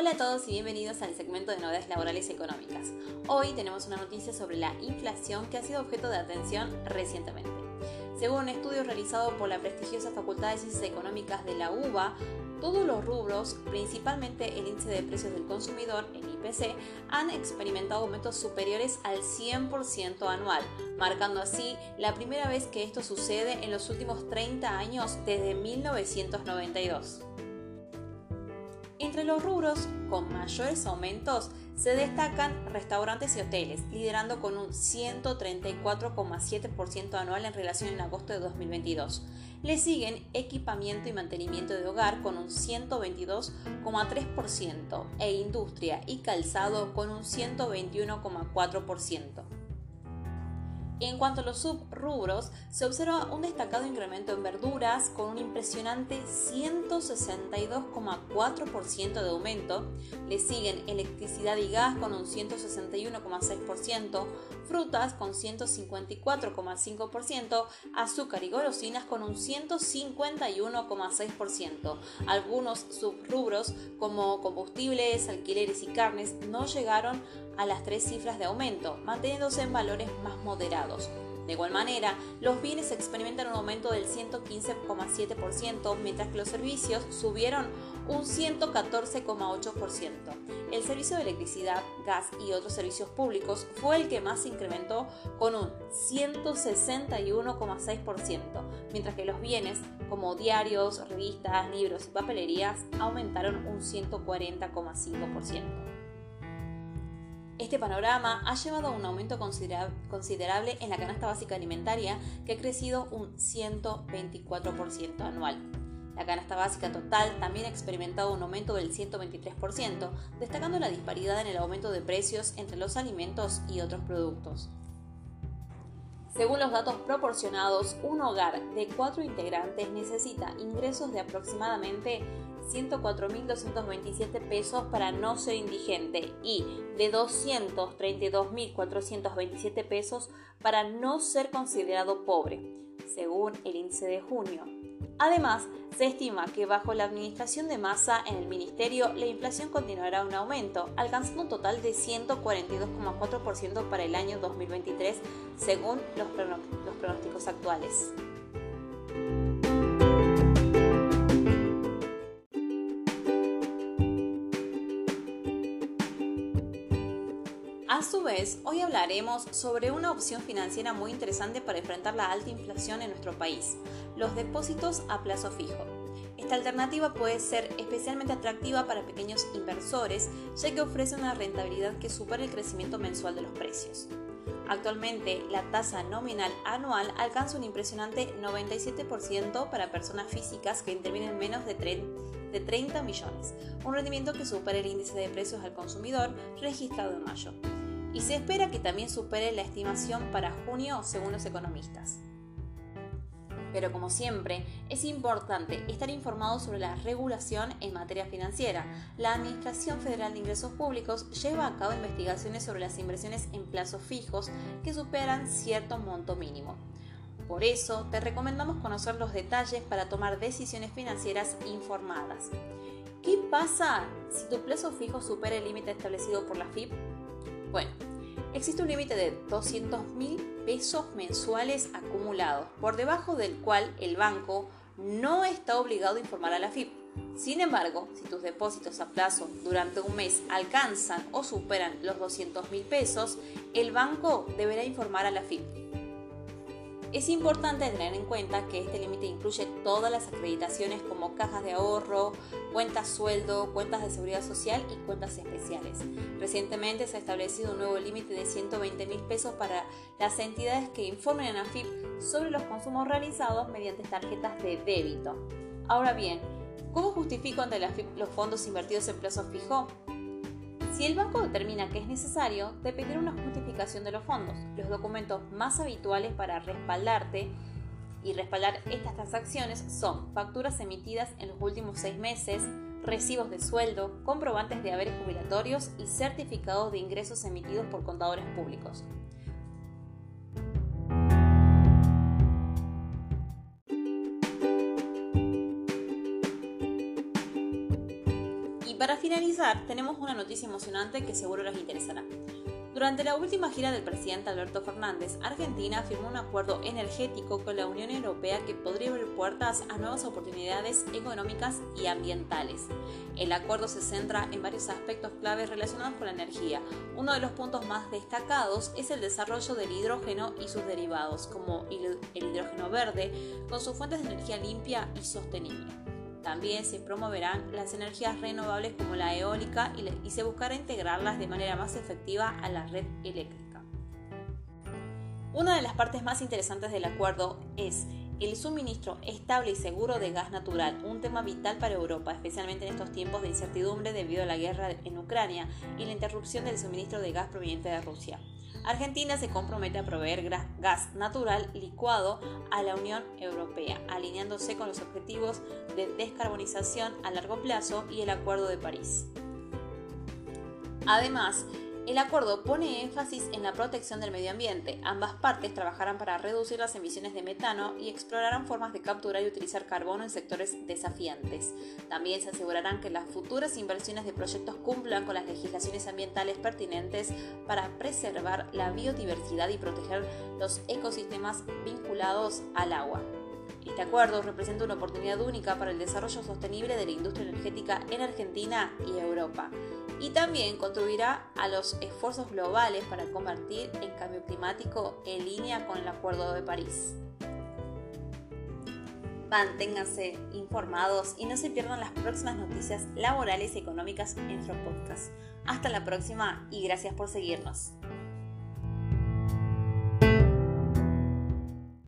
Hola a todos y bienvenidos al segmento de novedades laborales económicas. Hoy tenemos una noticia sobre la inflación que ha sido objeto de atención recientemente. Según un estudio realizado por la prestigiosa Facultad de Ciencias Económicas de la UBA, todos los rubros, principalmente el índice de precios del consumidor, el IPC, han experimentado aumentos superiores al 100% anual, marcando así la primera vez que esto sucede en los últimos 30 años desde 1992. Entre los rubros con mayores aumentos se destacan restaurantes y hoteles, liderando con un 134,7% anual en relación en agosto de 2022. Le siguen equipamiento y mantenimiento de hogar con un 122,3% e industria y calzado con un 121,4%. En cuanto a los subrubros, se observa un destacado incremento en verduras con un impresionante 162,4% de aumento. Le siguen electricidad y gas con un 161,6%, frutas con 154,5%, azúcar y golosinas con un 151,6%. Algunos subrubros como combustibles, alquileres y carnes no llegaron a las tres cifras de aumento, manteniéndose en valores más moderados. De igual manera, los bienes experimentan un aumento del 115,7%, mientras que los servicios subieron un 114,8%. El servicio de electricidad, gas y otros servicios públicos fue el que más se incrementó con un 161,6%, mientras que los bienes como diarios, revistas, libros y papelerías aumentaron un 140,5%. Este panorama ha llevado a un aumento considerable en la canasta básica alimentaria que ha crecido un 124% anual. La canasta básica total también ha experimentado un aumento del 123%, destacando la disparidad en el aumento de precios entre los alimentos y otros productos. Según los datos proporcionados, un hogar de cuatro integrantes necesita ingresos de aproximadamente 104.227 pesos para no ser indigente y de 232.427 pesos para no ser considerado pobre, según el índice de junio. Además, se estima que bajo la administración de masa en el ministerio la inflación continuará un aumento, alcanzando un total de 142,4% para el año 2023, según los pronósticos actuales. A su vez, hoy hablaremos sobre una opción financiera muy interesante para enfrentar la alta inflación en nuestro país, los depósitos a plazo fijo. Esta alternativa puede ser especialmente atractiva para pequeños inversores, ya que ofrece una rentabilidad que supera el crecimiento mensual de los precios. Actualmente, la tasa nominal anual alcanza un impresionante 97% para personas físicas que intervienen menos de 30 millones, un rendimiento que supera el índice de precios al consumidor registrado en mayo y se espera que también supere la estimación para junio según los economistas. Pero como siempre, es importante estar informado sobre la regulación en materia financiera. La Administración Federal de Ingresos Públicos lleva a cabo investigaciones sobre las inversiones en plazos fijos que superan cierto monto mínimo. Por eso, te recomendamos conocer los detalles para tomar decisiones financieras informadas. ¿Qué pasa si tu plazo fijo supera el límite establecido por la FIP? Bueno, existe un límite de 200 mil pesos mensuales acumulados, por debajo del cual el banco no está obligado a informar a la FIP. Sin embargo, si tus depósitos a plazo durante un mes alcanzan o superan los 200 mil pesos, el banco deberá informar a la FIP. Es importante tener en cuenta que este límite incluye todas las acreditaciones como cajas de ahorro, cuentas sueldo, cuentas de seguridad social y cuentas especiales. Recientemente se ha establecido un nuevo límite de 120 mil pesos para las entidades que informen a AFIP sobre los consumos realizados mediante tarjetas de débito. Ahora bien, ¿cómo justifico ante la AFIP los fondos invertidos en plazo fijo? Si el banco determina que es necesario, te pedirá una justificación de los fondos. Los documentos más habituales para respaldarte y respaldar estas transacciones son facturas emitidas en los últimos seis meses, recibos de sueldo, comprobantes de haberes jubilatorios y certificados de ingresos emitidos por contadores públicos. Para finalizar, tenemos una noticia emocionante que seguro les interesará. Durante la última gira del presidente Alberto Fernández, Argentina firmó un acuerdo energético con la Unión Europea que podría abrir puertas a nuevas oportunidades económicas y ambientales. El acuerdo se centra en varios aspectos claves relacionados con la energía. Uno de los puntos más destacados es el desarrollo del hidrógeno y sus derivados, como el hidrógeno verde, con sus fuentes de energía limpia y sostenible. También se promoverán las energías renovables como la eólica y, se buscará integrarlas de manera más efectiva a la red eléctrica. Una de las partes más interesantes del acuerdo es el suministro estable y seguro de gas natural, un tema vital para Europa, especialmente en estos tiempos de incertidumbre debido a la guerra en Ucrania y la interrupción del suministro de gas proveniente de Rusia. Argentina se compromete a proveer gas natural licuado a la Unión Europea, alineándose con los objetivos de descarbonización a largo plazo y el Acuerdo de París. Además, el acuerdo pone énfasis en la protección del medio ambiente. Ambas partes trabajarán para reducir las emisiones de metano y explorarán formas de capturar y utilizar carbono en sectores desafiantes. También se asegurarán que las futuras inversiones de proyectos cumplan con las legislaciones ambientales pertinentes para preservar la biodiversidad y proteger los ecosistemas vinculados al agua. Este acuerdo representa una oportunidad única para el desarrollo sostenible de la industria energética en Argentina y Europa y también contribuirá a los esfuerzos globales para convertir el cambio climático en línea con el Acuerdo de París. Manténganse informados y no se pierdan las próximas noticias laborales y económicas en nuestro podcast. Hasta la próxima y gracias por seguirnos.